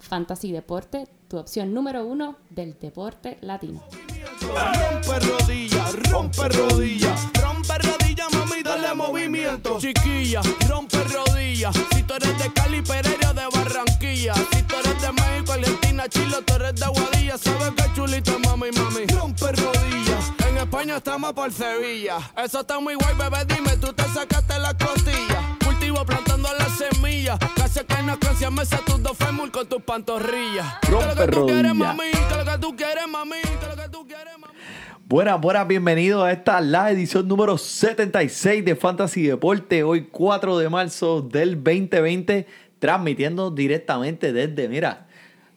Fantasy Deporte, tu opción número uno del deporte latino. Rompe rodillas, rompe rodillas, rompe rodillas, mami, dale movimiento. Chiquilla, rompe rodillas. Si tú eres de Cali, Pereira, de Barranquilla. Si tú eres de México, Argentina, Chile, tú eres de Aguadilla. Sabes que chulita, mami, mami. Rompe rodillas. En España estamos por Sevilla. Eso está muy guay, bebé, dime, tú te sacaste la costilla. Cultivo plantando las semillas. Casi que no canción me tus dos fémur con tus pantorrillas. Rompe ¿Qué es lo que rodillas. mami? ¿Qué es lo que tú quieres, mami? ¿Qué es lo que tú quieres, mami? Buenas, buenas, bienvenidos a esta la edición número 76 de Fantasy Deporte. Hoy 4 de marzo del 2020, transmitiendo directamente desde, mira,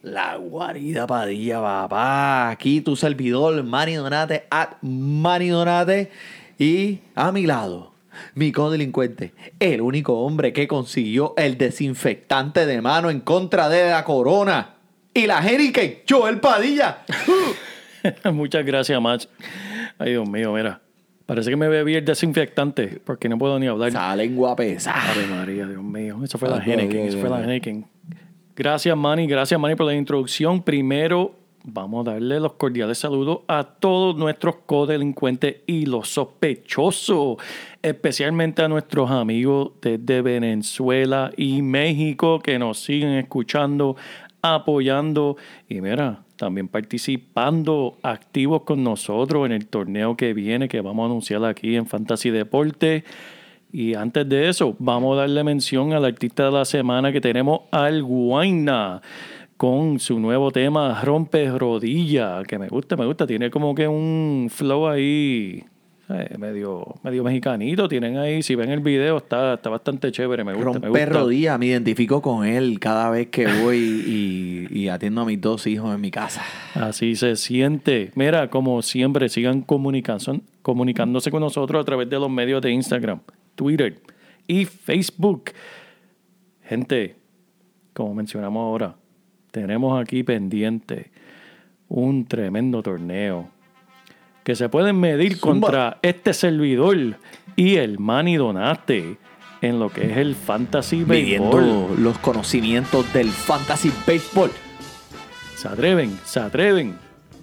la guarida Padilla, papá. Aquí tu servidor, Manny Donate, at Manny Donate. Y a mi lado, mi codelincuente, el único hombre que consiguió el desinfectante de mano en contra de la corona. Y la Hurricane, Joel Padilla. Muchas gracias, Max. Ay, Dios mío, mira. Parece que me bebí el desinfectante porque no puedo ni hablar. Esa lengua pesada. Ave María, Dios mío. Eso fue la Henneken. Eso fue la. Henneken. Gracias, Manny. Gracias, Manny, por la introducción. Primero, vamos a darle los cordiales saludos a todos nuestros codelincuentes y los sospechosos. Especialmente a nuestros amigos desde Venezuela y México que nos siguen escuchando, apoyando y mira, también participando activos con nosotros en el torneo que viene que vamos a anunciar aquí en Fantasy Deporte. Y antes de eso, vamos a darle mención al artista de la semana que tenemos, Al Guaina, con su nuevo tema Rompe Rodilla, que me gusta, me gusta. Tiene como que un flow ahí eh, medio, medio mexicanito. Tienen ahí, si ven el video, está, está bastante chévere, me gusta. Romper rodillas, me identifico con él cada vez que voy y, y atiendo a mis dos hijos en mi casa. Así se siente. Mira, como siempre, sigan comunicándose con nosotros a través de los medios de Instagram, Twitter y Facebook. Gente, como mencionamos ahora, tenemos aquí pendiente un tremendo torneo que se pueden medir Zumba. contra este servidor y el Manny Donate en lo que es el Fantasy Midiendo Baseball. los conocimientos del fantasy baseball. Se atreven, se atreven.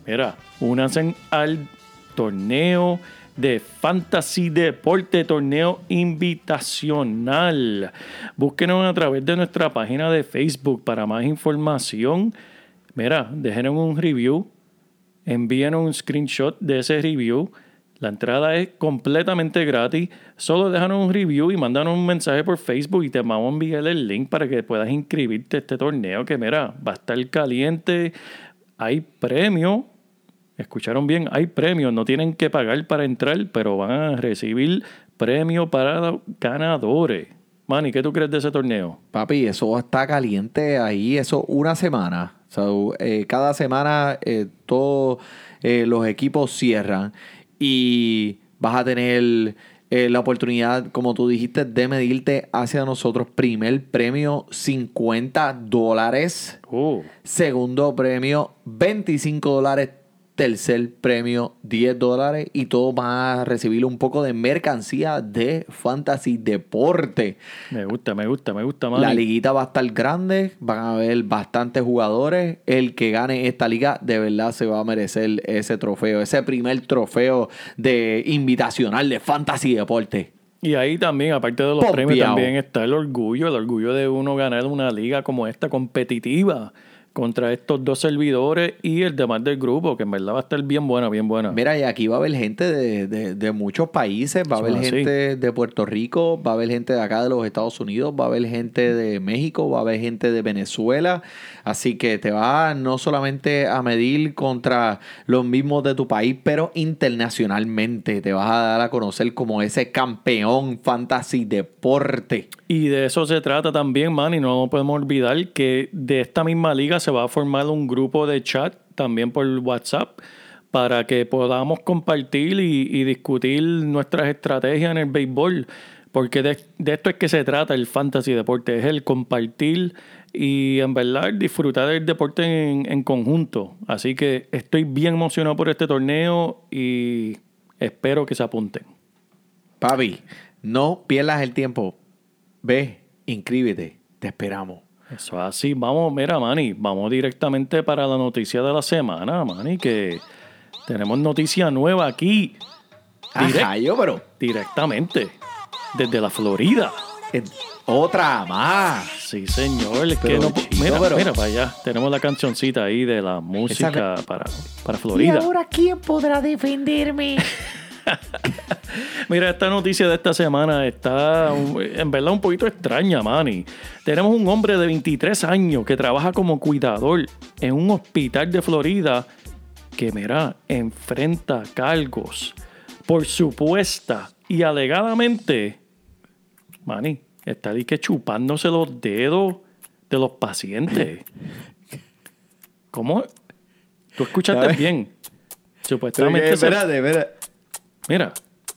Mira, únanse al torneo de Fantasy Deporte, torneo invitacional. Búsquenos a través de nuestra página de Facebook para más información. Mira, déjenos un review, envíenos un screenshot de ese review. La entrada es completamente gratis. Solo déjanos un review y mándanos un mensaje por Facebook y te vamos a enviar el link para que puedas inscribirte a este torneo que, mira, va a estar caliente. Hay premio. Escucharon bien, hay premios. No tienen que pagar para entrar, pero van a recibir premio para ganadores. Manny, ¿qué tú crees de ese torneo? Papi, eso está caliente ahí, eso una semana. So, eh, cada semana eh, todos eh, los equipos cierran y vas a tener eh, la oportunidad, como tú dijiste, de medirte hacia nosotros. Primer premio, 50 dólares. Oh, Segundo premio, 25 dólares. Tercer premio, 10 dólares. Y todos van a recibir un poco de mercancía de Fantasy Deporte. me gusta, me gusta, me gusta, Manny. La liguita va a estar grande, van a haber bastantes jugadores. El que gane esta liga de verdad se va a merecer ese trofeo, ese primer trofeo de invitacional de Fantasy Deporte. Y ahí también, aparte de los premios, también está el orgullo, el orgullo de uno ganar una liga como esta competitiva contra estos dos servidores y el demás del grupo, que en verdad va a estar bien buena, bien buena. Mira, y aquí va a haber gente de, de- de muchos países, va a haber así. gente de Puerto Rico, va a haber gente de acá de los Estados Unidos, va a haber gente de México, va a haber gente de Venezuela. Así que te va no solamente a medir contra los mismos de tu país, pero internacionalmente te vas a dar a conocer como ese campeón fantasy deporte. Y de eso se trata también, man, y no podemos olvidar que de esta misma liga se va a formar un grupo de chat también por WhatsApp para que podamos compartir y, discutir nuestras estrategias en el béisbol. Porque de, esto es que se trata el fantasy deporte, es el compartir y en verdad disfrutar del deporte en, en conjunto. Así que estoy bien emocionado por este torneo y espero que se apunten. Papi, no pierdas el tiempo. Ve, inscríbete. Te esperamos. Eso es así. Vamos, mira, Manny, vamos directamente para la noticia de la semana, Manny, que tenemos noticia nueva aquí. Direct- Ajá, yo, pero. directamente desde la Florida. eh, otra más. Sí, señor. Es Pero, que no, chico, mira, pero- mira para allá. Tenemos la cancioncita ahí de la música para, para Florida. quién podrá defenderme? Mira, esta noticia de esta semana está en verdad un poquito extraña, Manny. Tenemos un hombre de 23 años que trabaja como cuidador en un hospital de Florida que, mira, enfrenta cargos por supuesta y alegadamente, Manny, está ahí que chupándose los dedos de los pacientes. ¿Cómo? Tú escuchaste bien. Supuestamente Espérate, espérate. Mira,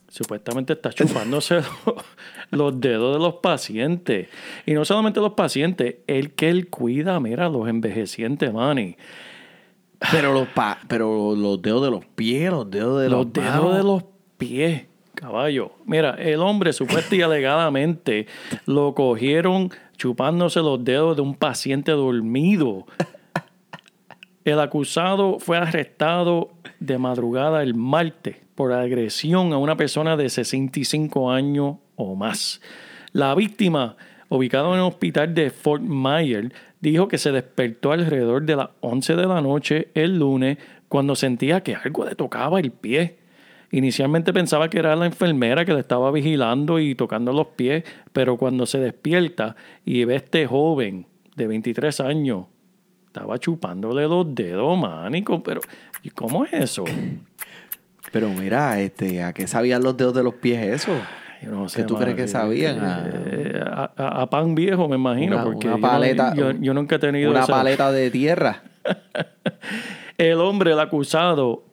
supuestamente está chupándose los, dedos de los pacientes. Y no solamente los pacientes, el que él cuida, mira, los envejecientes, Manny. Pero los, pa- pero los dedos de los pies, los dedos de Los los dedos manos. de los pies, caballo. Mira, el hombre supuestamente y alegadamente lo cogieron chupándose los dedos de un paciente dormido. El acusado fue arrestado de madrugada el martes por agresión a una persona de 65 años o más. La víctima, ubicada en el hospital de Fort Myers, dijo que se despertó alrededor de las 11 de la noche el lunes cuando sentía que algo le tocaba el pie. Inicialmente pensaba que era la enfermera que le estaba vigilando y tocando los pies, pero cuando se despierta y ve este joven de 23 años, estaba chupándole los dedos, mánico, pero ¿y cómo es eso? Pero mira, este, ¿a qué sabían los dedos de los pies eso? Yo no ¿Qué tú crees que sabían? Ah. Eh, a, a- a pan viejo, me imagino, Una- porque una yo paleta- yo, yo nunca he tenido Una esa- paleta de tierra. El hombre, el acusado,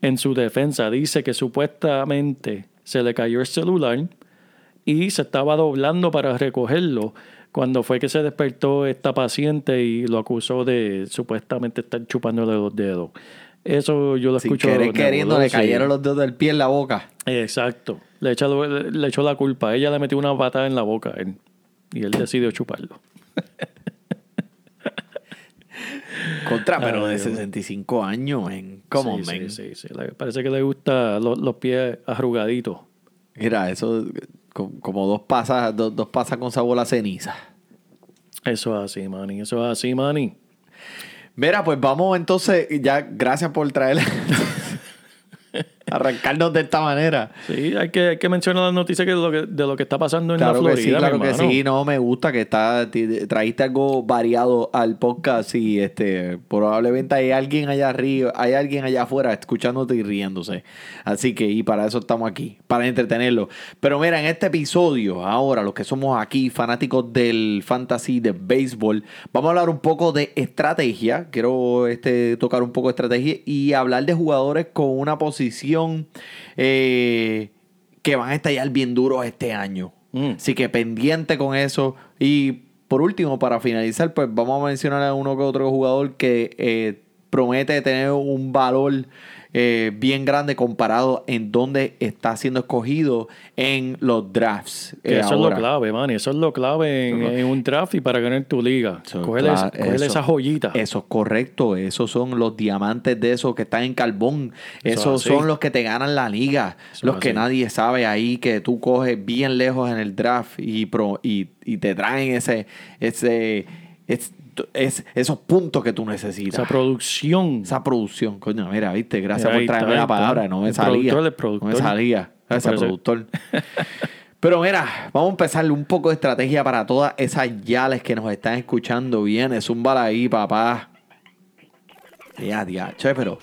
en su defensa, dice que supuestamente se le cayó el celular y se estaba doblando para recogerlo cuando fue que se despertó esta paciente y lo acusó de supuestamente estar chupándole los dedos. Eso yo lo Sin escucho. querer queriendo, le cayeron los dedos del pie en la boca. Exacto. Le echó, le echó la culpa. Ella le metió una patada en la boca él. Y él decidió chuparlo. Contra, pero Ay, de Dios. 65 años, men. ¿Cómo, sí, sí, sí, Parece que le gusta lo- los pies arrugaditos. Mira, eso co- como dos pasas, dos, dos pasas con sabor a ceniza. Eso es así, Manny. Eso es así, Manny. Mira, pues vamos entonces, ya gracias por traer arrancarnos de esta manera. Sí, hay que, hay que mencionar las noticias que de, lo que, de lo que está pasando en Claro la que Florida. sí, claro que sí, no me gusta que está, trajiste algo variado al podcast y este probablemente hay alguien allá arriba, hay alguien allá afuera escuchándote y riéndose. Así que y para eso estamos aquí, para entretenerlo. Pero mira, en este episodio, ahora los que somos aquí fanáticos del fantasy de béisbol, vamos a hablar un poco de estrategia. Quiero este tocar un poco de estrategia y hablar de jugadores con una posición eh, que van a estallar bien duros este año. Mm. Así que pendiente con eso. Y por último, para finalizar, pues vamos a mencionar a uno que otro jugador que eh, promete tener un valor eh, bien grande comparado en donde está siendo escogido en los drafts. Eh, eso es lo clave, Manny. Eso es lo clave en, en un draft y para ganar tu liga. Claro, cógele eso. esa joyita. Eso es correcto. Esos son los diamantes de esos que están en carbón. Eso Esos son los que te ganan la liga. Eso los así. que nadie sabe ahí que tú coges bien lejos en el draft y, pro- y, y te traen ese, ese, es- es- esos puntos que tú necesitas. Esa producción. Esa producción. Coño, mira, viste, gracias Mira, por traerme la palabra. No me El salía. productor, el No me productor. salía. Gracias, productor. Pero mira, vamos a empezarle un poco de estrategia para todas esas yales que nos están escuchando. Viene, zúmbala ahí, papá. Ya, ya, che, pero.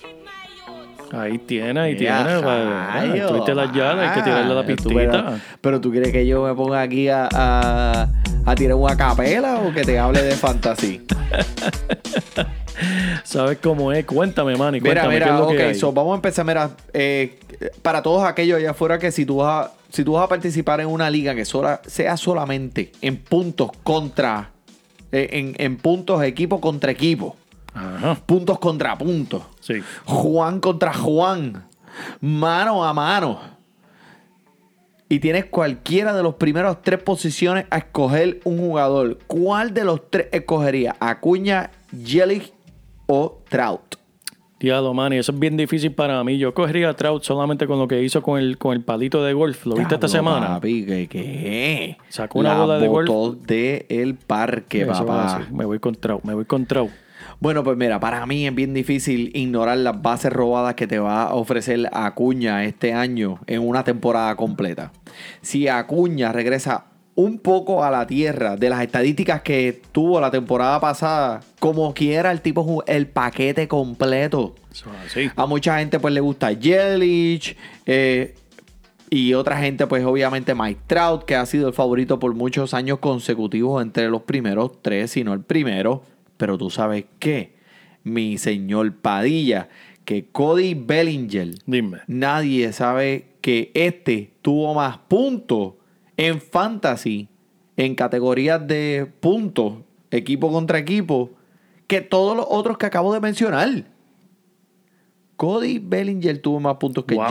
Ahí tiene, ahí tiene. va- ah, rayos. Tuviste las llaves, hay que tirarle la Ah, pistita. Pero tú quieres que yo me ponga aquí a, a, a tirar una capela o que te hable de fantasy. ¿Sabes cómo es? Cuéntame, Manny. Mira, Cuéntame, ¿qué es mira, que ok, hay? so vamos a empezar, mira, eh, para todos aquellos allá afuera que si tú vas a, si tú vas a participar en una liga que sola- sea solamente en puntos contra, eh, en, en puntos equipo contra equipo, Ajá, puntos contra puntos, sí. Juan contra Juan, mano a mano. Y tienes cualquiera de los primeros tres posiciones a escoger un jugador. ¿Cuál de los tres escogería? ¿Acuña, Jelic o Trout? Diablo, Manny, eso es bien difícil para mí. Yo cogería a Trout solamente con lo que hizo con el, con el palito de golf. ¿Lo viste esta semana? Papi, ¿qué, qué? Sacó una La bola de golf. de el parque, Eso papá. Me voy con Trout, me voy con Trout. Bueno, pues mira, para mí es bien difícil ignorar las bases robadas que te va a ofrecer Acuña este año en una temporada completa. Si Acuña regresa un poco a la tierra de las estadísticas que tuvo la temporada pasada, como quiera el tipo el paquete completo. Así. A mucha gente pues le gusta Yelich eh, y otra gente pues obviamente Mike Trout que ha sido el favorito por muchos años consecutivos entre los primeros tres, si no el primero. Pero tú sabes qué, mi señor Padilla, que Cody Bellinger, Dime. nadie sabe que este tuvo más puntos en fantasy, en categorías de puntos, equipo contra equipo, que todos los otros que acabo de mencionar. Cody Bellinger tuvo más puntos que Wow.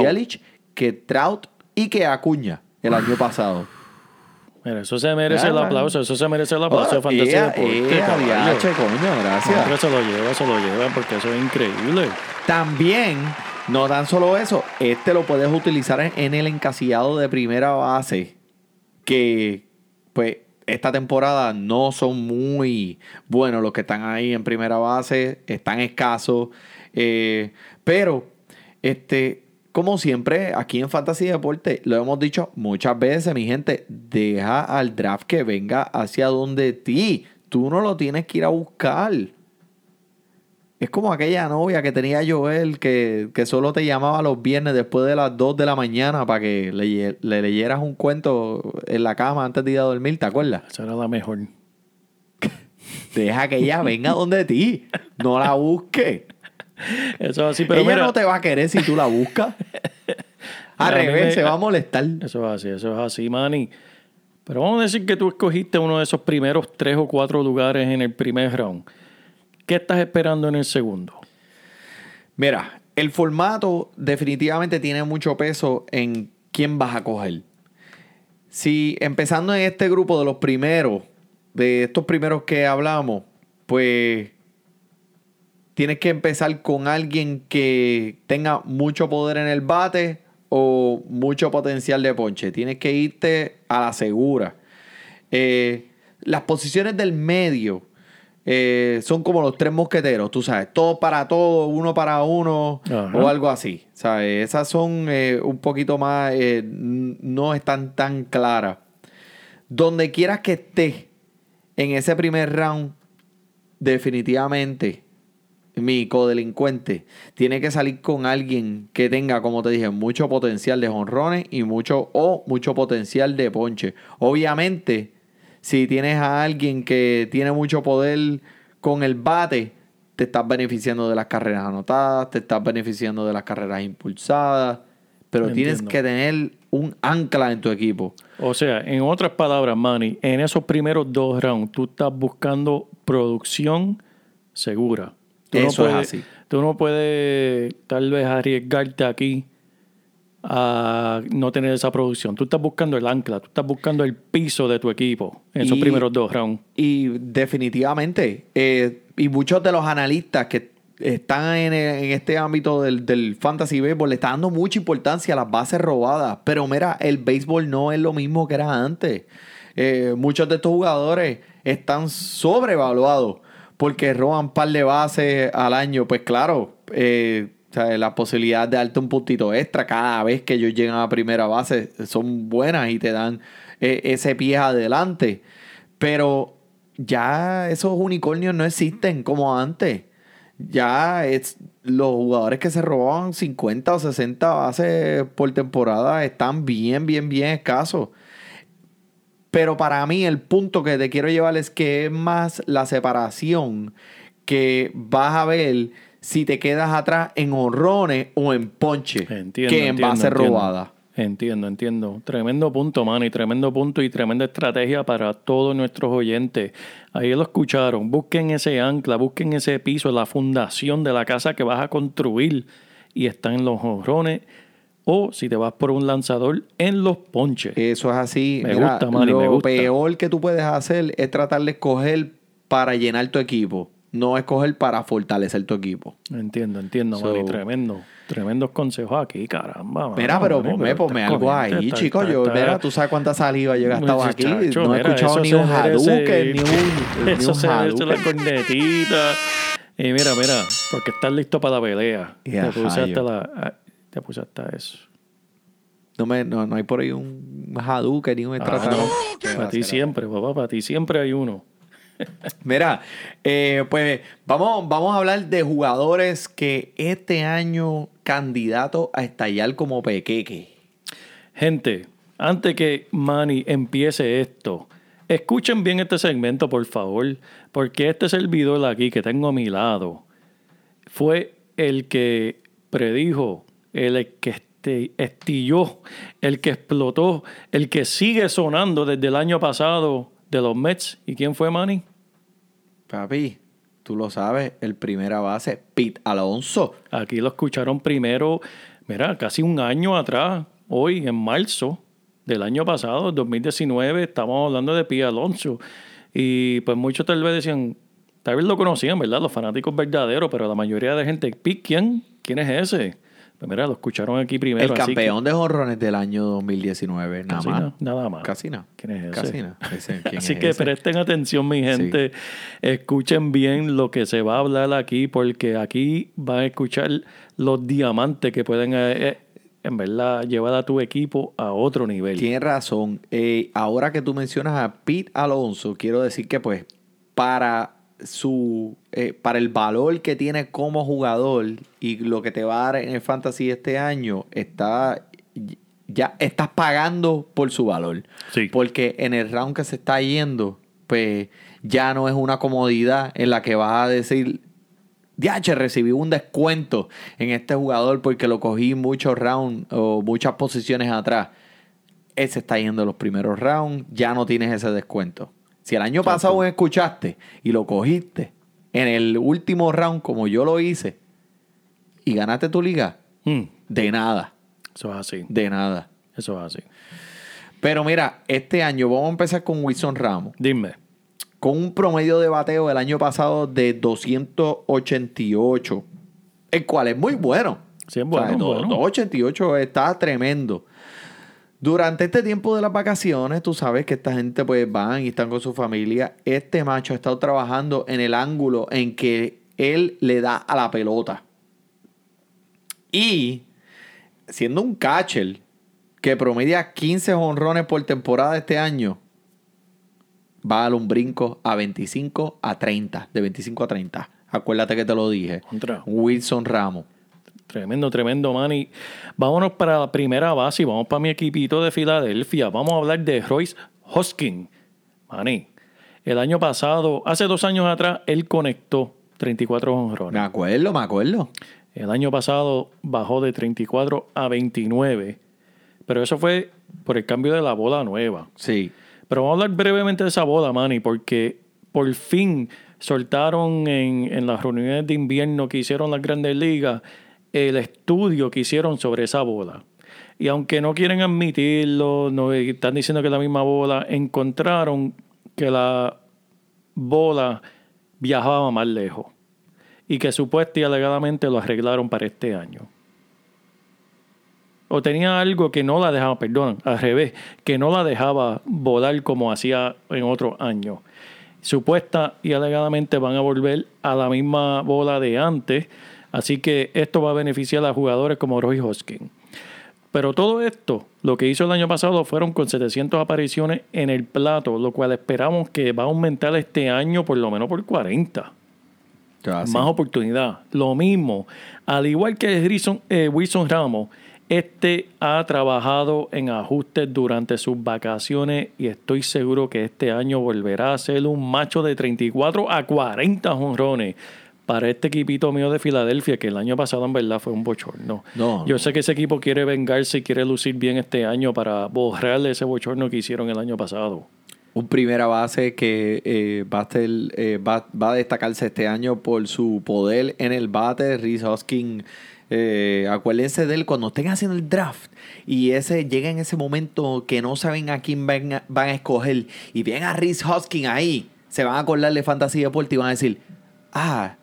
Que Trout y que Acuña el año pasado. Mira, eso se merece el aplauso, eso se merece el aplauso de Oh, Fantasía Deporte, caballo. diache, coño, gracias. se lo lleva, se lo lleva, porque eso es increíble. También, no tan solo eso, este lo puedes utilizar en, en el encasillado de primera base, que pues esta temporada no son muy buenos los que están ahí en primera base, están escasos, eh, pero este, como siempre, aquí en Fantasy Deporte, lo hemos dicho muchas veces, mi gente, deja al draft que venga hacia donde ti, tú no lo tienes que ir a buscar. Es como aquella novia que tenía Joel que, que solo te llamaba los viernes después de las 2 de la mañana para que le, le leyeras un cuento en la cama antes de ir a dormir, ¿te acuerdas? Esa era la mejor. Deja que ella venga donde ti, no la busques. Eso es así, pero ella mira, no te va a querer si tú la buscas. Al revés, me- se va a molestar. Eso es así, eso es así, Manny. Pero vamos a decir que tú escogiste uno de esos primeros tres o cuatro lugares en el primer round. ¿Qué estás esperando en el segundo? Mira, el formato definitivamente tiene mucho peso en quién vas a coger. Si empezando en este grupo de los primeros, de estos primeros que hablamos, pues tienes que empezar con alguien que tenga mucho poder en el bate o mucho potencial de ponche. Tienes que irte a la segura. Eh, las posiciones del medio eh, son como los tres mosqueteros, tú sabes, todo para todo, uno para uno Ajá. o algo así. ¿sabes? Esas son eh, un poquito más, no están tan claras. Donde quieras que estés en ese primer round, definitivamente mi codelincuente tiene que salir con alguien que tenga, como te dije, mucho potencial de jonrones y mucho o mucho potencial de ponche. Obviamente, si tienes a alguien que tiene mucho poder con el bate, te estás beneficiando de las carreras anotadas, te estás beneficiando de las carreras impulsadas, pero tienes Entiendo. que tener un ancla en tu equipo. O sea, en otras palabras, Manny, en esos primeros dos rounds, tú estás buscando producción segura. Tú no Eso es así. Tú no puedes tal vez arriesgarte aquí a no tener esa producción. Tú estás buscando el ancla, tú estás buscando el piso de tu equipo en esos Y- primeros dos rounds. Y definitivamente, eh, y muchos de los analistas que están en, en este ámbito del, del fantasy béisbol le están dando mucha importancia a las bases robadas. Pero mira, el béisbol no es lo mismo que era antes. Eh, muchos de estos jugadores están sobrevaluados porque roban un par de bases al año. Pues claro, eh, o sea, la posibilidad de darte un puntito extra cada vez que ellos llegan a primera base son buenas y te dan eh, ese pie adelante. Pero ya esos unicornios no existen como antes. Ya es, los jugadores que se robaban 50 o 60 bases por temporada están bien, bien, bien escasos. Pero para mí el punto que te quiero llevar es que es más la separación que vas a ver si te quedas atrás en honrones o en ponche Entiendo, que en entiendo, base entiendo. robada. Entiendo, entiendo. Tremendo punto, Manny. Tremendo punto y tremenda estrategia para todos nuestros oyentes. Ahí lo escucharon. Busquen ese ancla, busquen ese piso, la fundación de la casa que vas a construir. Y están en los honrones. O si te vas por un lanzador, en los ponches. Eso es así. Me Mira, gusta, Manny, lo me gusta. peor que tú puedes hacer es tratar de escoger para llenar tu equipo, no escoger para fortalecer tu equipo. Entiendo, entiendo, So- Manny. Tremendo. Tremendos consejos aquí, caramba. Mira, pero Manny, ponme, algo ahí, chicos. Yo, mira, tú sabes cuánta saliva yo he gastado aquí. No he escuchado ni un Hadouken, ni un, ni Eso un se merece la cornetita. Y mira, mira, porque estás listo para la pelea. Y te, puse hasta la, te puse hasta eso. No, me, no, no hay por ahí un Hadouken ni un Ah, no. Para ti siempre, papá, para ti siempre hay uno. Mira, eh, pues vamos, vamos a hablar de jugadores que este año candidatos a estallar como pequeque. Gente, antes que Manny empiece esto, escuchen bien este segmento, por favor, porque este servidor aquí que tengo a mi lado fue el que predijo, el que este- estilló, el que explotó, el que sigue sonando desde el año pasado de los Mets. ¿Y quién fue Manny? Papi, tú lo sabes, el primera base, Pete Alonso. Aquí lo escucharon primero, mira, casi un año atrás, hoy en marzo del año pasado, 2019, estamos hablando de Pia Alonso. Y pues muchos tal vez decían, tal vez lo conocían, ¿verdad? Los fanáticos verdaderos, pero la mayoría de gente, "Pi, ¿quién? ¿Quién es ese? Pues mira, lo escucharon aquí primero. el que- campeón de jonrones del año 2019, nada Casi más. na- nada más. Casi nada. ¿Quién es ese? Casi nada. Ese, ¿quién Así es que ese? presten atención, mi gente. Escuchen bien lo que se va a hablar aquí, porque aquí van a escuchar los diamantes que pueden, eh, eh, en verdad, llevar a tu equipo a otro nivel. Tienes razón. Eh, ahora que tú mencionas a Pete Alonso, quiero decir que pues para su eh, para el valor que tiene como jugador y lo que te va a dar en el fantasy este año está ya estás pagando por su valor. Sí. Porque en el round que se está yendo, pues ya no es una comodidad en la que vas a decir, DH, recibí un descuento en este jugador porque lo cogí muchos rounds o muchas posiciones atrás. Ese está yendo los primeros rounds, ya no tienes ese descuento. Si el año pasado escuchaste y lo cogiste en el último round como yo lo hice y ganaste tu liga, Mm, de nada, eso es así. de nada. Eso es así. Pero mira, este año vamos a empezar con Wilson Ramos. Dime. con un promedio de bateo del año pasado de 288, el cual es muy bueno. Sí, es bueno, O sea, do- bueno. 288 está tremendo. Durante este tiempo de las vacaciones, tú sabes que esta gente pues van y están con su familia. Este macho ha estado trabajando en el ángulo en que él le da a la pelota. Y siendo un catcher que promedia 15 honrones por temporada este año, va a dar un brinco a 25 a 30, de 25 a 30. Acuérdate que te lo dije. Contra. Wilson Ramos. Tremendo, tremendo, Manny. Vámonos para la primera base y vamos para mi equipito de Filadelfia. Vamos a hablar de Royce Hoskin. Manny, el año pasado, hace dos años atrás, él conectó 34 Me honrones. acuerdo, me acuerdo. El año pasado bajó de 34 a 29. Pero eso fue por el cambio de la bola nueva. Sí. Pero vamos a hablar brevemente de esa bola, Manny, porque por fin soltaron en, en las reuniones de invierno que hicieron las grandes ligas el estudio que hicieron sobre esa bola. Y aunque no quieren admitirlo, no están diciendo que es la misma bola, encontraron que la bola viajaba más lejos y que supuestamente y alegadamente lo arreglaron para este año o tenía algo que no la dejaba, perdón, al revés, que no la dejaba volar como hacía en otros años. Supuesta y alegadamente van a volver a la misma bola de antes, así que esto va a beneficiar a jugadores como Roy Hoskin. Pero todo esto, lo que hizo el año pasado fueron con 700 apariciones en el plato, lo cual esperamos que va a aumentar este año por lo menos por 40 Ah, sí. más oportunidad. Lo mismo, al igual que Wilson, eh, Wilson Ramos, Este ha trabajado en ajustes durante sus vacaciones y estoy seguro que este año volverá a ser un macho de 34 a 40 jonrones para este equipito mío de Filadelfia, que el año pasado en verdad fue un bochorno. No, Yo sé que ese equipo quiere vengarse y quiere lucir bien este año para borrarle ese bochorno que hicieron el año pasado. Un primera base que eh, va, a ser, eh, va, va a destacarse este año por su poder en el bate. Reese Hoskins, eh, acuérdense de él cuando estén haciendo el draft y ese llega en ese momento que no saben a quién van a, van a escoger y ven a Reese Hoskins ahí, se van a acordar de Fantasy Deporte y van a decir, ah,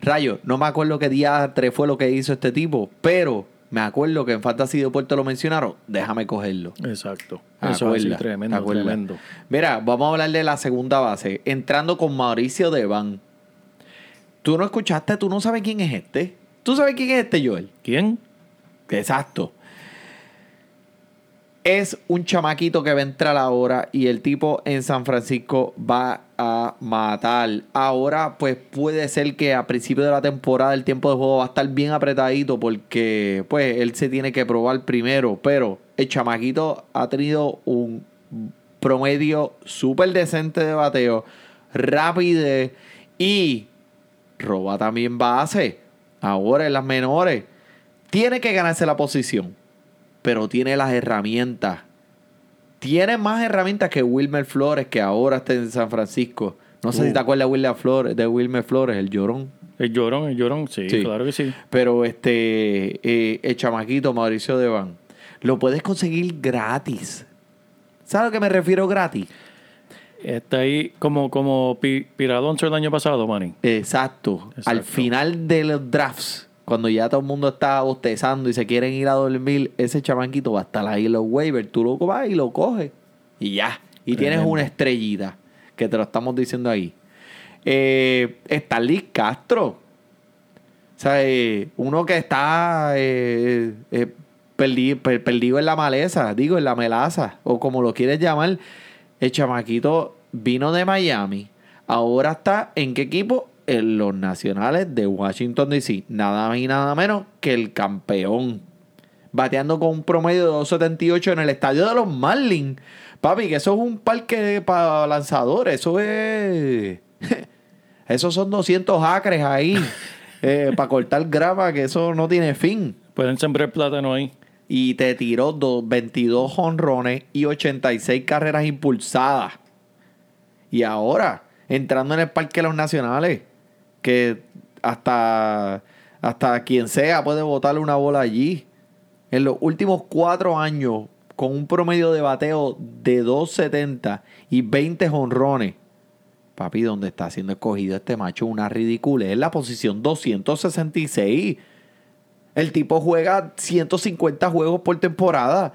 rayo, no me acuerdo qué día 3 fue lo que hizo este tipo, pero me acuerdo que en Fantasy Deporte lo mencionaron, déjame cogerlo. Exacto. Ah, Eso es tremendo, tremendo. Mira, vamos a hablar de la segunda base. Entrando con Mauricio Devan. Tú no escuchaste, tú no sabes quién es este. ¿Tú sabes quién es este, Joel? ¿Quién? Exacto. Es un chamaquito que va a entrar ahora y el tipo en San Francisco va a matar. Ahora, pues puede ser que a principio de la temporada el tiempo de juego va a estar bien apretadito porque, pues, él se tiene que probar primero. Pero el chamaquito ha tenido un promedio súper decente de bateo, rapidez y roba también base. Ahora en las menores. Tiene que ganarse la posición, pero tiene las herramientas. Tiene más herramientas que Wilmer Flores, que ahora está en San Francisco. No sé Uh. si te acuerdas de Wilmer Flores, de Wilmer Flores, el llorón. El llorón, el llorón, sí, Sí. claro que sí. Pero este, eh, el chamaquito Mauricio Devan, lo puedes conseguir gratis. ¿Sabes a lo que me refiero gratis? Está ahí como, como Pi- Piralonso el año pasado, Manny. Exacto. Al Exacto. final de los drafts, cuando ya todo el mundo está bostezando y se quieren ir a dormir, ese chamanquito va a estar ahí los waivers. Tú lo vas y lo coges. Y ya. Y tienes una estrellita, que te lo estamos diciendo ahí. Eh, está Liz Castro. O sea, eh, uno que está eh, eh, perdi- per- perdido en la maleza, digo, en la melaza, o como lo quieres llamar. El chamaquito vino de Miami. Ahora está en qué equipo? En los nacionales de Washington DC. Nada más y nada menos que el campeón. Bateando con un promedio de 2.78 en el estadio de los Marlins. Papi, que eso es un parque para lanzadores. Eso es. Esos son 200 acres ahí. para cortar grama, que eso no tiene fin. Pueden sembrar plátano ahí. Y te tiró do- 22 honrones y 86 carreras impulsadas. Y ahora, entrando en el Parque de los Nacionales, que hasta, hasta quien sea puede botarle una bola allí. En los últimos cuatro años, con un promedio de bateo de 2.70 y 20 honrones. Papi, donde está siendo escogido este macho, una ridícula. Es la posición 266. El tipo juega 150 juegos por temporada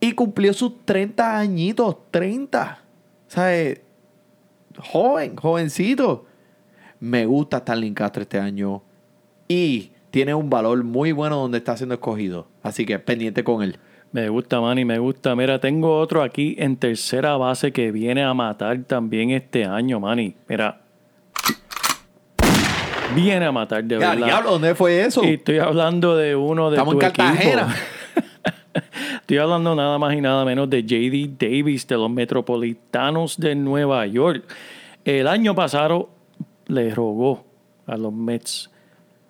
y cumplió sus 30 añitos, 30. O sea, joven, jovencito. Me gusta Starling Castro este año y tiene un valor muy bueno donde está siendo escogido. Así que pendiente con él. Me gusta, Manny, me gusta. Mira, tengo otro aquí en tercera base que viene a matar también este año, Manny. Mira. Viene a matar de verdad. diablo, ¿dónde fue eso? Y estoy hablando de uno de Estamos tu en Cartagena. Estoy hablando nada más y nada menos de JD Davis de los Metropolitanos de Nueva York. El año pasado le rogó a los Mets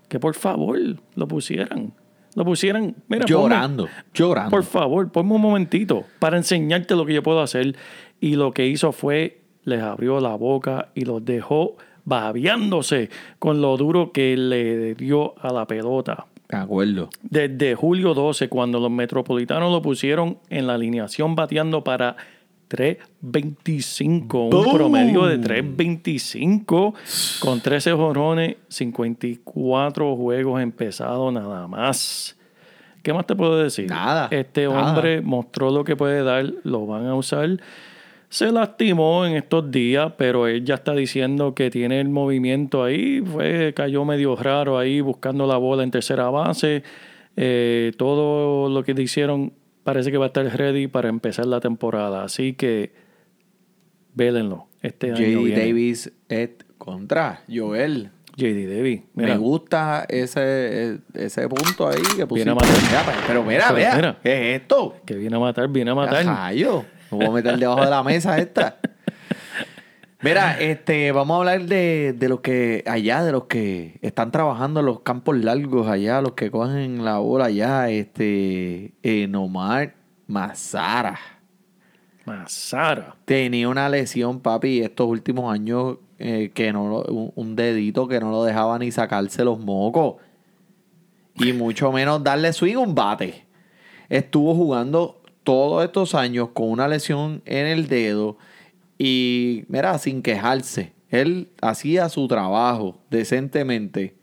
que por favor lo pusieran. Lo pusieran. Mira, ponme- llorando, llorando. por favor, ponme un momentito para enseñarte lo que yo puedo hacer. Y lo que hizo fue, les abrió la boca y los dejó babeándose con lo duro que le dio a la pelota. Me acuerdo. Desde julio 12, cuando los metropolitanos lo pusieron en la alineación bateando para 3.25, ¡Boom! un promedio de 3.25 con 13 jorrones, 54 juegos empezados nada más. ¿Qué más te puedo decir? Nada, Este nada. hombre mostró lo que puede dar, lo van a usar. Se lastimó en estos días, pero él ya está diciendo que tiene el movimiento ahí. Fue, cayó medio raro ahí buscando la bola en tercera base. Eh, todo lo que le hicieron parece que va a estar ready para empezar la temporada. Así que vélenlo. Este J.D. Davis et contra Joel. JD Davy. Me gusta ese, ese punto ahí que pusiste. Viene a matar. Mira, pero mira, Pero vea, mira. ¿qué es esto? que viene a matar, viene a matar. Rayo, me voy a meter debajo de la mesa esta. Mira, este, vamos a hablar de, de los que allá, de los que están trabajando en los campos largos allá, los que cogen la bola allá, este, eh, Nomar Mazara. Mazara. Tenía una lesión, papi, estos últimos años eh, que no lo- un, un dedito que no lo dejaba ni sacarse los mocos. Y mucho menos darle swing a un bate. Estuvo jugando todos estos años con una lesión en el dedo y, mira, sin quejarse. Él hacía su trabajo decentemente.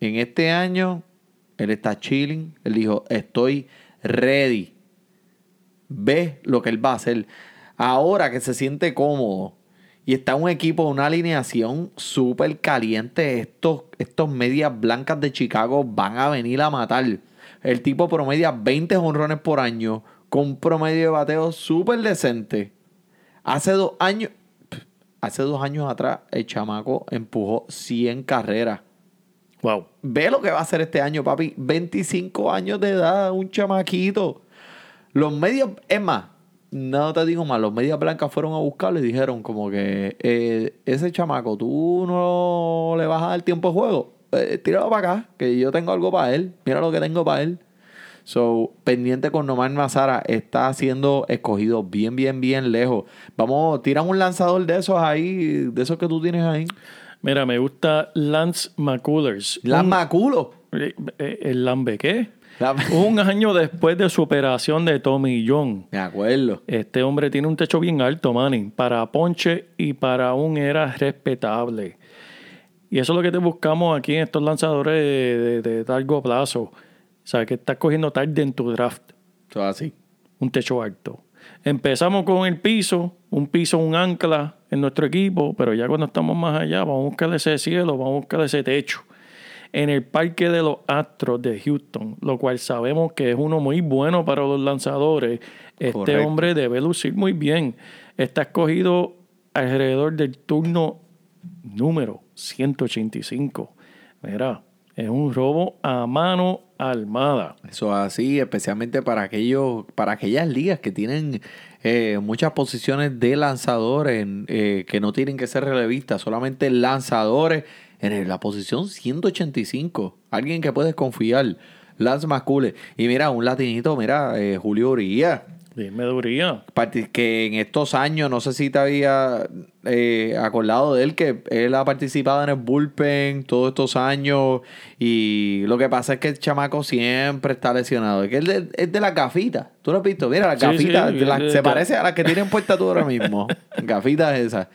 En este año, él está chilling. Él dijo, estoy ready ve lo que él va a hacer. Ahora que se siente cómodo y está un equipo, una alineación súper caliente, estos, estos medias blancas de Chicago van a venir a matar. El tipo promedia 20 honrones por año con un promedio de bateo súper decente. Hace dos años, hace dos años atrás, el chamaco empujó 100 carreras. Wow. Ve lo que va a hacer este año, papi. 25 años de edad, un chamaquito. Los medios, es más, no te digo más, los medias blancas fueron a buscarlo y dijeron como que eh, ese chamaco, tú no le vas a dar tiempo de juego. Eh, tíralo para acá, que yo tengo algo para él. Mira lo que tengo para él. So, pendiente con Nomar Mazara, está siendo escogido bien, bien, bien lejos. Vamos, tiran un lanzador de esos ahí, de esos que tú tienes ahí. Mira, me gusta Lance McCullers. Las Un- maculo. eh, eh, ¿El Lambe qué? Un año después de su operación de Tommy John. Me acuerdo. Este hombre tiene un techo bien alto, Manny, para ponche y para un era respetable. Y eso es lo que te buscamos aquí en estos lanzadores de, de- de largo plazo. O sea, que estás cogiendo tarde en tu draft. Eso así. un techo alto. Empezamos con el piso, un piso, un ancla en nuestro equipo, pero ya cuando estamos más allá, vamos a buscar ese cielo, vamos a buscar ese techo. En el parque de los Astros de Houston, lo cual sabemos que es uno muy bueno para los lanzadores, este Correcto. hombre debe lucir muy bien. Está escogido alrededor del turno número 185. Mira, es un robo a mano armada. Eso así, especialmente para aquellos, para aquellas ligas que tienen eh, muchas posiciones de lanzadores eh, que no tienen que ser relevistas, solamente lanzadores en la posición 185. Alguien que puedes confiar. Lance McCullers. Y mira, un latinito, mira, eh, Julio Uría. Dime, duría. Que en estos años, no sé si te había eh, acordado de él, que él ha participado en el bullpen todos estos años y lo que pasa es que el chamaco siempre está lesionado. Es que él de- es de las gafitas. ¿Tú lo has visto? Mira, las Sí, gafitas, sí, de las- se parece a las que tienen puestas tú ahora mismo. gafitas esas.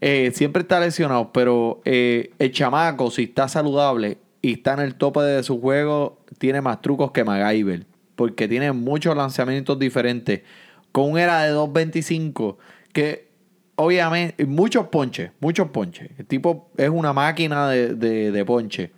Eh, siempre está lesionado, pero eh, el chamaco, si está saludable y está en el tope de su juego, tiene más trucos que MacGyver. Porque tiene muchos lanzamientos diferentes. Con un era de 2.25, que obviamente, muchos ponches, muchos ponches. El tipo es una máquina de, de, de ponche.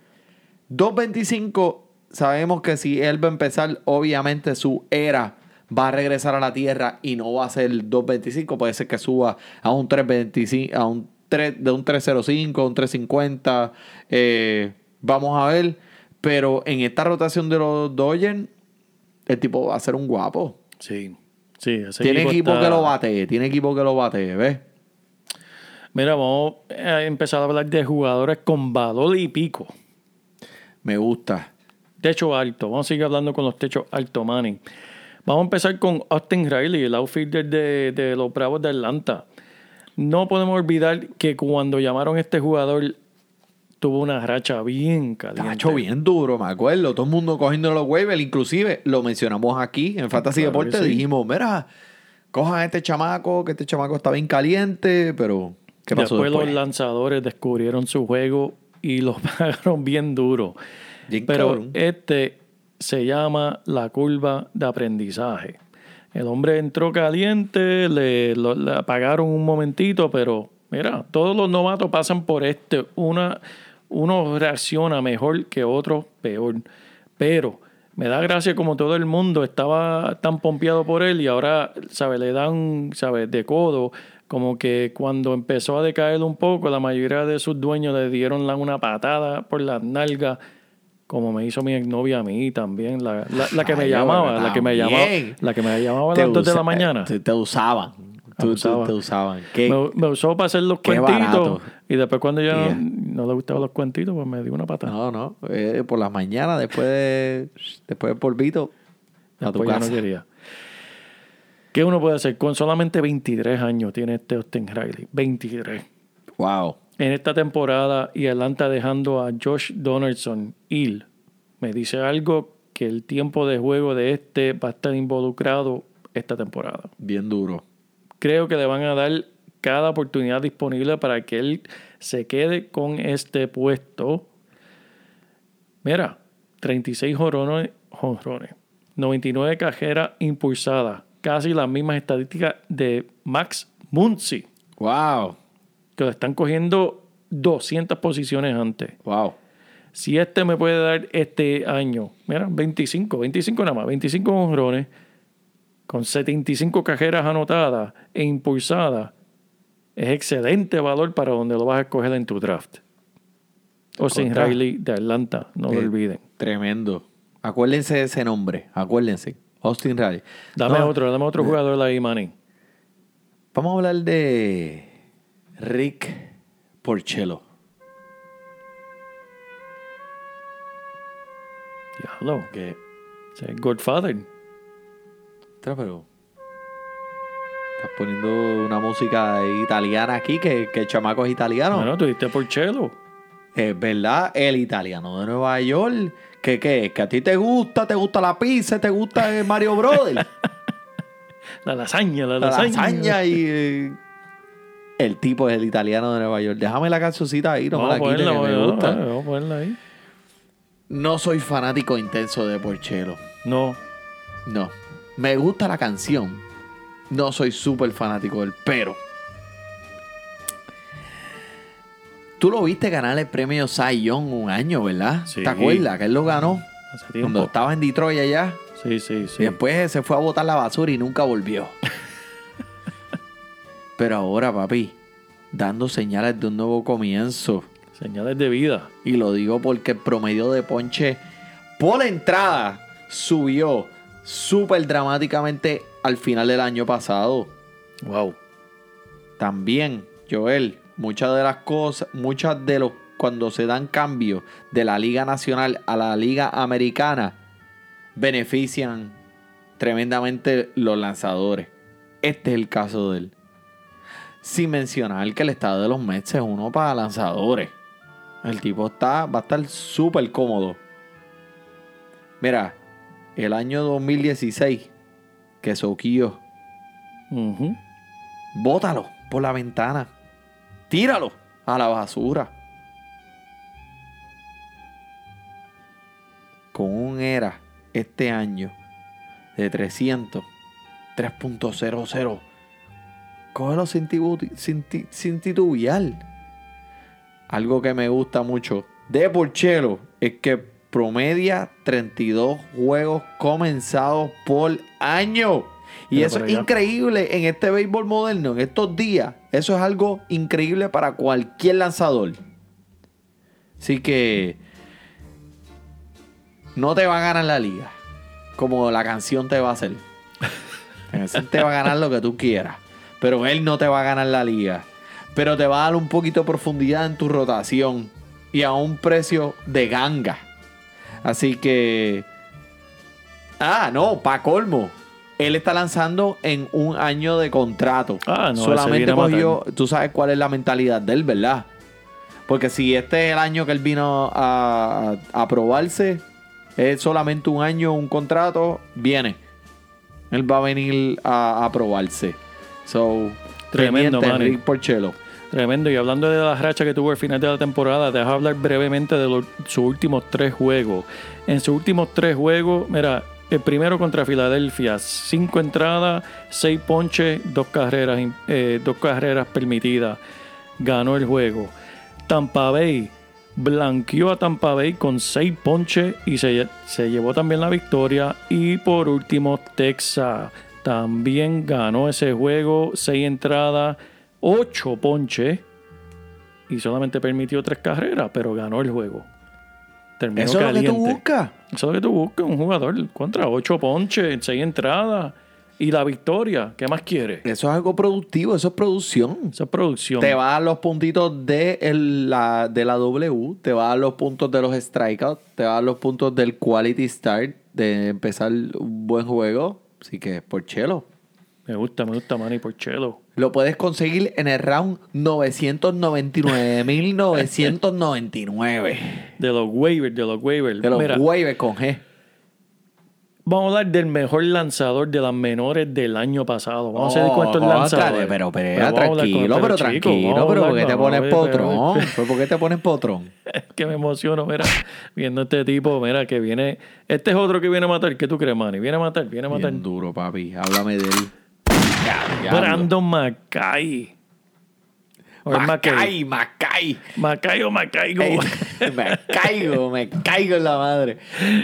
2.25, sabemos que si él va a empezar, obviamente su era va a regresar a la tierra y no va a ser 2.25, puede ser que suba a un 3.25, a un 3, de un 3.05, a un 3.50, eh, vamos a ver, pero en esta rotación de los Dodgers, el tipo va a ser un guapo. Sí, sí. Ese tiene equipo está- que lo bate, tiene equipo que lo bate, ¿ves? Mira, vamos a empezar a hablar de jugadores con valor y pico. Me gusta. Techo alto. Vamos a seguir hablando con los techos alto, Manny. Vamos a empezar con Austin Riley, el outfielder de, de los Bravos de Atlanta. No podemos olvidar que cuando llamaron a este jugador, tuvo una racha bien caliente. Tacho bien duro, me acuerdo. Todo el mundo cogiendo los waivers. Inclusive lo mencionamos aquí en Fantasy Claro Deporte. sí. Dijimos, mira, cojan a este chamaco, que este chamaco está bien caliente, pero ¿qué pasó después, después? los lanzadores descubrieron su juego y los pagaron bien duro. Pero cabrón. este se llama la curva de aprendizaje. El hombre entró caliente, le, lo- le apagaron un momentito, pero mira, todos los novatos pasan por este. Una, uno reacciona mejor que otro peor. Pero me da gracia como todo el mundo estaba tan pompeado por él y ahora, ¿sabes? Le dan, ¿sabes? De codo como que cuando empezó a decaer un poco, la mayoría de sus dueños le dieron la- una patada por las nalgas, como me hizo mi exnovia a mí también, la, la- la que me llamaba, bueno, la que me llamaba, la que me llamaba a las 2 de la mañana. Te, te usaban. Tú- tú- Abusaba. te usaban. ¿Qué? Me, me usó para hacer los cuentitos y después cuando ya Yeah. no, no le gustaban los cuentitos, pues me dio una patada. No, no. eh, por las mañanas, después de, después del polvito, a tu Después ya casa. no quería. ¿Qué uno puede hacer? Con solamente 23 años tiene este Austin Riley. 23. Wow. En esta temporada y Atlanta dejando a Josh Donaldson ill, me dice algo que el tiempo de juego de este va a estar involucrado esta temporada. Bien duro. Creo que le van a dar cada oportunidad disponible para que él se quede con este puesto. Mira, 36 jonrones, jonrones, 99 cajeras impulsadas, casi las mismas estadísticas de Max Muncy, Wow. que lo están cogiendo 200 posiciones antes. Wow. Si este me puede dar este año, mira, 25, 25 nada más, 25 honrones, con 75 cajeras anotadas e impulsadas, es excelente valor para donde lo vas a escoger en tu draft. Austin Contra. Riley de Atlanta, no lo Eh, olviden. Tremendo. Acuérdense de ese nombre. Acuérdense. Austin Riley. Dame No, otro, dame otro jugador ahí, Manny. Vamos a hablar de Rick Porcello. Diablo, Que, Godfather. Pero estás poniendo una música italiana aquí, que, que el chamaco es italiano. Bueno, tú diste por Chelo. Es verdad, el italiano de Nueva York. ¿Qué qué? ¿Que a ti te gusta? ¿Te gusta la pizza? ¿Te gusta el Mario Brothers? La lasaña, la la lasaña. lasaña y... eh, el tipo es el italiano de Nueva York. Déjame la cancioncita ahí, no Vamos la que me gusta. vamos a ponerla ahí. No soy fanático intenso de Porchelo. No, No. Me gusta la canción. No soy súper fanático del pero. Tú lo viste ganar el premio Cy Young un año, ¿verdad? Sí. ¿Te acuerdas que él lo ganó? hace Cuando tiempo. estaba en Detroit allá. Sí, sí, sí. Y después se fue a botar la basura y nunca volvió. Pero ahora, papi, dando señales de un nuevo comienzo. Señales de vida. Y lo digo porque el promedio de ponche por entrada subió súper dramáticamente al final del año pasado. Wow. También, Joel, muchas de las cosas, muchas de los, cuando se dan cambios de la Liga Nacional a la Liga Americana, benefician tremendamente los lanzadores. Este es el caso de él. Sin mencionar que el estado de los Mets es uno para lanzadores. El tipo está, va a estar súper cómodo. Mira, el año 2016, que Soquillo. Bótalo por la ventana. Tíralo a la basura. Con un ERA este año de 300, 3.00. Cógelo sin, sin, sin titubear. Algo que me gusta mucho de Porchelo es que promedia 32 juegos comenzados por año. Y eso es allá. increíble en este béisbol moderno, en estos días. Eso es algo increíble para cualquier lanzador. Así que no te va a ganar la liga, como la canción te va a hacer. Te va a ganar lo que tú quieras, pero él no te va a ganar la liga. Pero te va a dar un poquito de profundidad en tu rotación y a un precio de ganga. Así que... Ah, no, pa' colmo. Él está lanzando en un año de contrato. Ah, no, Solamente cogió, tú sabes cuál es la mentalidad de él, ¿verdad? Porque si este es el año que él vino a, a aprobarse, es solamente un año, un contrato, viene. Él va a venir a, a aprobarse. So, Tremendo. Rick Porcello. Tremendo. Y hablando de la racha que tuvo al final de la temporada, deja hablar brevemente de los- sus últimos tres juegos. En sus últimos tres juegos, mira, el primero contra Filadelfia, cinco entradas, seis ponches, dos carreras, eh, dos carreras permitidas. Ganó el juego. Tampa Bay blanqueó a Tampa Bay con seis ponches y se, se llevó también la victoria. Y por último, Texas también ganó ese juego, seis entradas, 8 ponches y solamente permitió tres carreras, pero ganó el juego. Terminó Eso es lo que caliente. tú buscas. Eso es lo que tú buscas, un jugador contra 8 ponches, 6 entradas y la victoria. ¿Qué más quieres? Eso es algo productivo, eso es producción. Esa es producción. Te va a los puntitos de, el- la, de la W, te va a los puntos de los strikeouts, te va a los puntos del quality start, de empezar un buen juego. Así que, por chelo. Me gusta, me gusta Manny Porchelo. Lo puedes conseguir en el round 999.999 De los waivers, de los waivers. de los Mira, waivers con G. vamos a hablar del mejor lanzador de las menores del año pasado. Vamos a Oh, con estos contra, lanzadores. Pero, pero, tranquilo, pero, tranquilo, pero ¿por qué te pones potrón? ¿Por qué te pones potrón? que me emociono, mira, viendo este tipo, mira, que viene. Este es otro que viene a matar. ¿Qué tú crees, Manny? Viene a matar, viene a matar. Bien duro, papi. Háblame de él. Brandon Mackay. O Mackay. Macay, Macay. Mackay o Macaigo. Me caigo, me caigo en la madre.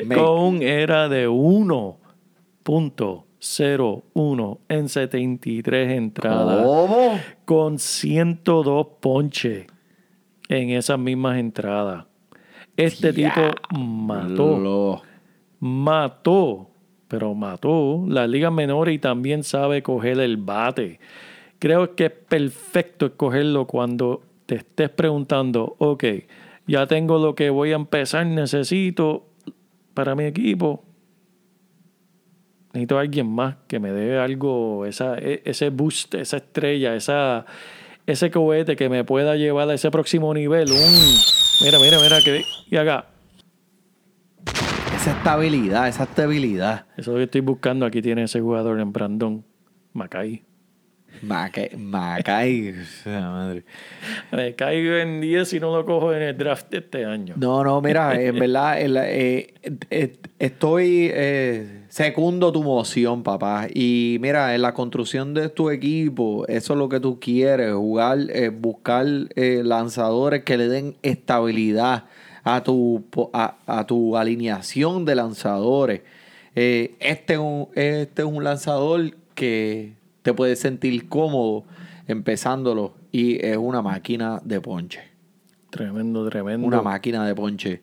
Me- Con un era de 1.01 en 73 entradas. ¿Cómo? Con 102 ponches en esas mismas entradas. Este tipo mató. Lo- mató, pero mató las ligas menores y también sabe coger el bate. Creo que es perfecto escogerlo cuando te estés preguntando, ok, ya tengo lo que voy a empezar, necesito para mi equipo. Necesito a alguien más que me dé algo, esa, e- ese boost, esa estrella, esa, ese cohete que me pueda llevar a ese próximo nivel. Un, mira, mira, mira, que, y acá, Esa estabilidad, esa estabilidad. Eso es lo que estoy buscando. Aquí tiene ese jugador en Brandon. Macay. Macay, Macay. madre. Me caigo en 10 y no lo cojo en el draft de este año. No, no, mira, en verdad, eh, eh, estoy eh, secundo tu moción, papá. Y mira, en la construcción de tu equipo, eso es lo que tú quieres, jugar, eh, buscar lanzadores que le den estabilidad a tu, a, a tu alineación de lanzadores. Eh, este, es un, este es un lanzador que te puede sentir cómodo empezándolo y es una máquina de ponche. Tremendo, tremendo. Una máquina de ponche.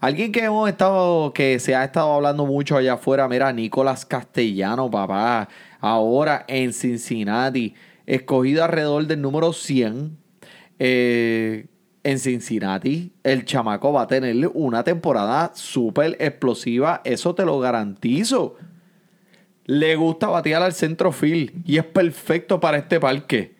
Alguien que hemos estado, que se ha estado hablando mucho allá afuera, mira, Nicolás Castellano, papá, ahora en Cincinnati, escogido alrededor del número 100 eh, en Cincinnati. El chamaco va a tener una temporada súper explosiva, eso te lo garantizo. Le gusta batear al centro field y es perfecto para este parque.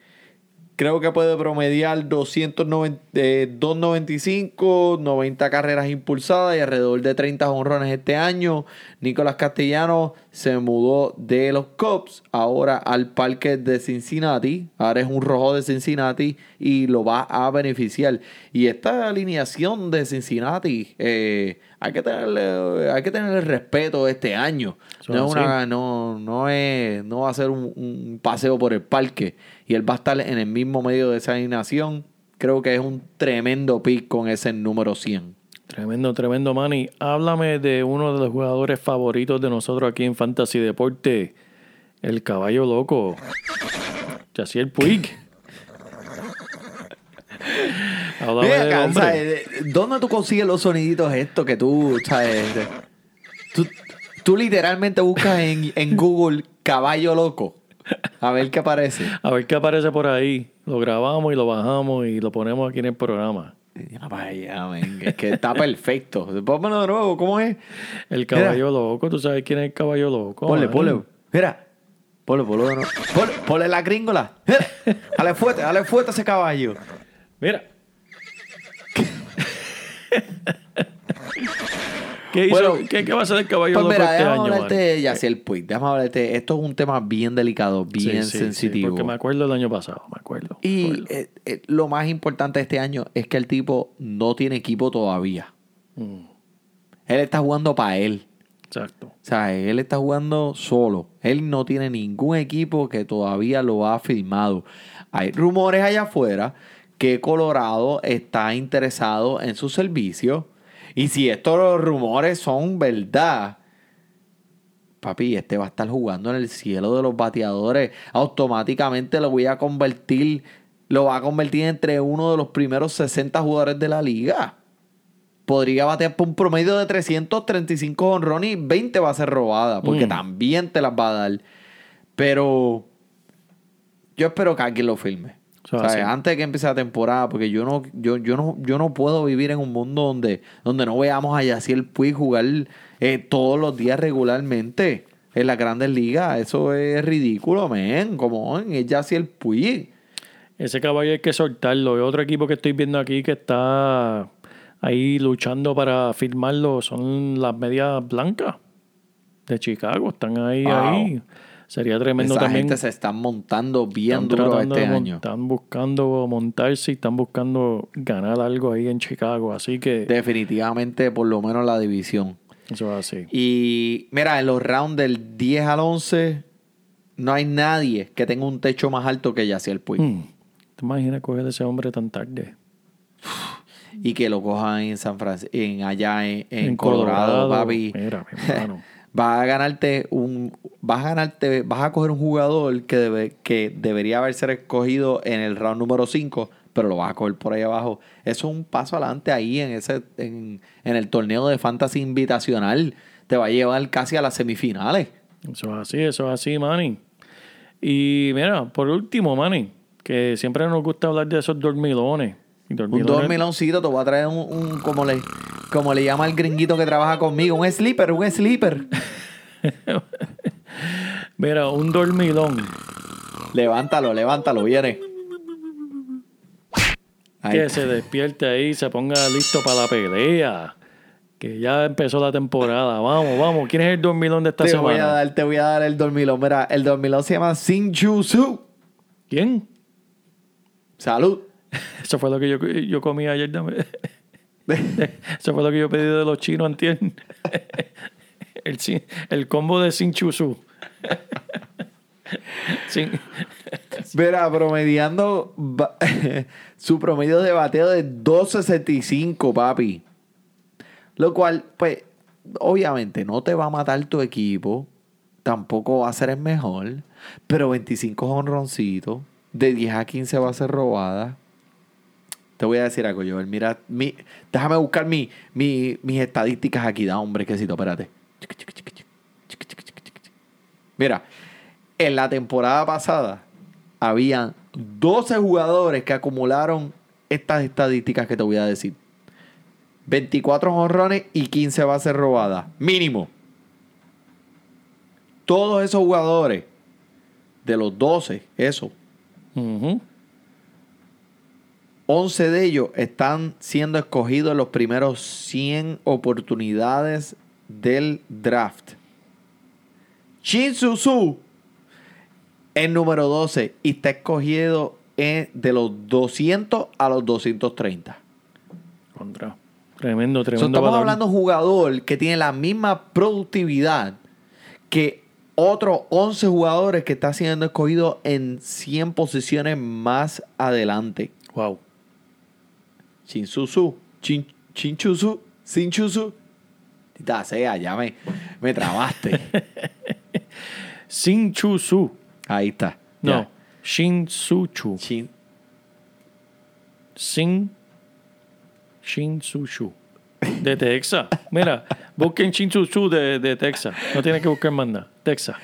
Creo que puede promediar 290, eh, 295, 90 carreras impulsadas y alrededor de 30 honrones este año. Nicolás Castellano se mudó de los Cubs ahora al parque de Cincinnati. Ahora es un rojo de Cincinnati y lo va a beneficiar. Y esta alineación de Cincinnati, eh, hay, que tenerle, hay que tenerle respeto este año. No, es una, no, no, es, no va a ser un, un paseo por el parque. Y él va a estar en el mismo medio de esa alineación. Creo que es un tremendo pick con ese número 100. Tremendo, tremendo, Manny. Háblame de uno de los jugadores favoritos de nosotros aquí en Fantasy Deporte. El caballo loco. Yaciel Puig. Háblame del acá, hombre. ¿sabes? ¿Dónde tú consigues los soniditos estos que tú, sabes? Tú, tú literalmente buscas en, en Google caballo loco. A ver qué aparece. A ver qué aparece por ahí. Lo grabamos y lo bajamos y lo ponemos aquí en el programa. Ya, vaya, men, Es que está perfecto. Pónmelo de nuevo, ¿cómo es? El caballo loco, ¿tú sabes quién es el caballo loco? Ponle, ponle. Mira. Ponle, ponle de nuevo. Ponle, ponle la gringola. Dale fuerte, dale fuerte a ese caballo. Mira. ¿Qué, hizo? Bueno, ¿Qué, qué va a hacer el caballo Pues mira, este déjame año, hablarte de Yaciel Puig. Déjame hablarte. Esto es un tema bien delicado, bien Sí, sí, sí, sensitivo. porque me acuerdo del año pasado, me acuerdo. me y acuerdo. eh, eh, lo más importante de este año es que el tipo no tiene equipo todavía. Mm, Él está jugando para él. exacto. O sea, él está jugando solo. Él no tiene ningún equipo que todavía lo ha firmado. Hay rumores allá afuera que Colorado está interesado en su servicio. Y si estos rumores son verdad, papi, este va a estar jugando en el cielo de los bateadores. Automáticamente lo voy a convertir lo va a convertir entre uno de los primeros 60 jugadores de la liga. Podría batear por un promedio de 335 honrones y 20 va a ser robada, porque Mm. también te las va a dar. Pero yo espero que alguien lo filme. O sea, antes de que empiece la temporada, porque yo no, yo, yo no, yo no puedo vivir en un mundo donde, donde no veamos a Yaciel Puig jugar eh, todos los días regularmente en las grandes ligas. Eso es ridículo, men. Como es Yaciel Puig. Ese caballo hay que soltarlo. Y otro equipo que estoy viendo aquí que está ahí luchando para firmarlo son las medias blancas de Chicago. Están ahí, Wow. ahí. Sería tremendo Esa también. gente se están montando bien Están duro este año. Están buscando montarse y están buscando ganar algo ahí en Chicago. Así que Definitivamente, por lo menos la división. eso es así. Y mira, en los rounds del 10 al 11, no hay nadie que tenga un techo más alto que Yaciel Puig. Mm. ¿Te imaginas coger a ese hombre tan tarde? Y que lo cojan en San Francisco, en allá en, en Colorado, papi. Mira, mi hermano. Vas a ganarte un. Vas a ganarte. Vas a coger un jugador que, debe, que debería haber ser escogido en el round número 5, pero lo vas a coger por ahí abajo. Eso es un paso adelante ahí en ese, en, en el torneo de fantasy invitacional. Te va a llevar casi a las semifinales. Eso es así, eso es así, Manny. Y mira, por último, Manny, que siempre nos gusta hablar de esos dormilones. Un dormiloncito, te voy a traer un, un- como le como le llama el gringuito que trabaja conmigo, un sleeper, un sleeper. Mira, un dormilón levántalo, levántalo, viene. Ahí. que se despierte ahí, se ponga listo para la pelea. Que ya empezó la temporada. Vamos, vamos. ¿Quién es el dormilón de esta Te semana? voy a dar, te voy a dar el dormilón. Mira, el dormilón se llama Sin Chu Su. ¿Quién? Salud. Eso fue lo que yo, yo comí ayer. dame. Eso fue lo que yo pedí de los chinos antier. El, el combo de sin chusú. Sin- Mira, promediando su promedio de bateo de 2.65, papi. Lo cual, pues, obviamente no te va a matar tu equipo. Tampoco va a ser el mejor. Pero 25 honroncitos. De 10 a 15 va a ser robada. Te voy a decir algo, Joel. Mira, mi, déjame buscar mi, mi- mis estadísticas aquí. Da, hombre, quesito, espérate. Mira, en la temporada pasada habían 12 jugadores que acumularon estas estadísticas que te voy a decir. 24 honrones y 15 bases robadas. Mínimo. Todos esos jugadores, de los 12, eso, Ujú. 11 de ellos están siendo escogidos en los primeros 100 oportunidades del draft. Shin Su es número 12 y está escogido en- de los 200 a los 230. Contra. Tremendo, So, tremendo. estamos valor. hablando de un jugador que tiene la misma productividad que otros 11 jugadores que está siendo escogido en 100 posiciones más adelante. Wow. Chinsusu, chin, chinchusu, sinchusu. Tita sea, ya me, me trabaste. Sin Chusu. Ahí está. No. Ya. Shin Suchu. Chin- Sin Shin Sushu. De Texas. Mira, busquen Shin Sushu de, de Texas. No tienen que buscar más nada. Texas.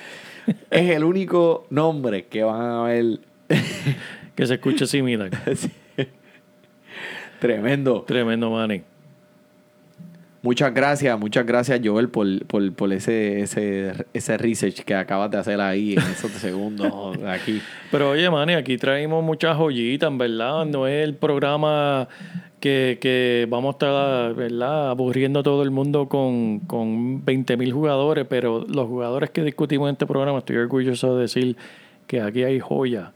es el único nombre que van a ver. Que se escuche similar. Tremendo. Tremendo, Manny. Muchas gracias, muchas gracias, Joel, por, por, por ese, ese, ese research que acabas de hacer ahí en esos segundos aquí. Pero oye, Manny, aquí traemos muchas joyitas, verdad. No es el programa que, que vamos a estar, ¿verdad? Aburriendo a todo el mundo con, con 20 mil jugadores, pero los jugadores que discutimos en este programa, estoy orgulloso de decir que aquí hay joya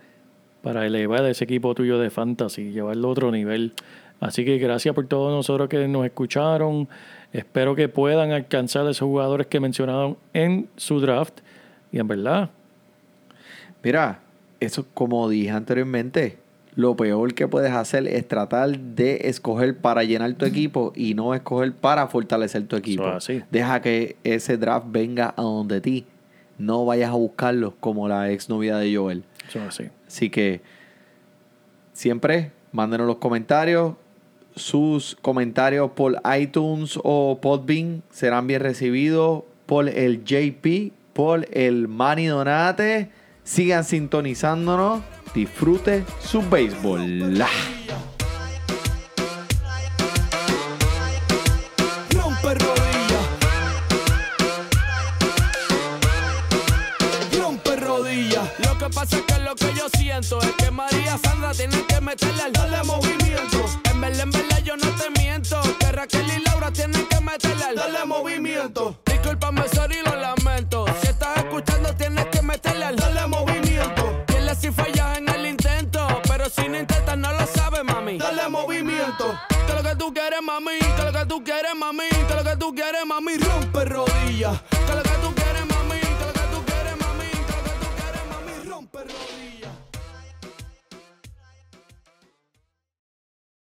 para elevar ese equipo tuyo de fantasy llevarlo a otro nivel. Así que gracias por todos nosotros que nos escucharon. Espero que puedan alcanzar esos jugadores que mencionaron en su draft. Y en verdad, Mira, eso como dije anteriormente, lo peor que puedes hacer es tratar de escoger para llenar tu equipo y no escoger para fortalecer tu equipo. así. Deja que ese draft venga a donde ti. No vayas a buscarlo como la exnovia de Joel. es así. Así que siempre mándenos los comentarios. Sus comentarios por iTunes o Podbean serán bien recibidos por el JP, por el Manny Donate. Sigan sintonizándonos. Disfrute su béisbol. Rodillas. Lo que pasa es que lo que yo siento es que María Sandra tiene que meterle al dale En verdad, yo no te miento. Que Raquel y Laura tienen que meterle al dale movimiento. Discúlpame, sorry, lo lamento. Si estás escuchando, tienes que meterle al dale movimiento. Dile si fallas en el intento. Pero si no intentas, no lo sabes, mami. Dale movimiento. Que lo que tú quieres, mami. Que lo que tú quieres, mami. Que lo que tú quieres, mami. Rompe rodillas.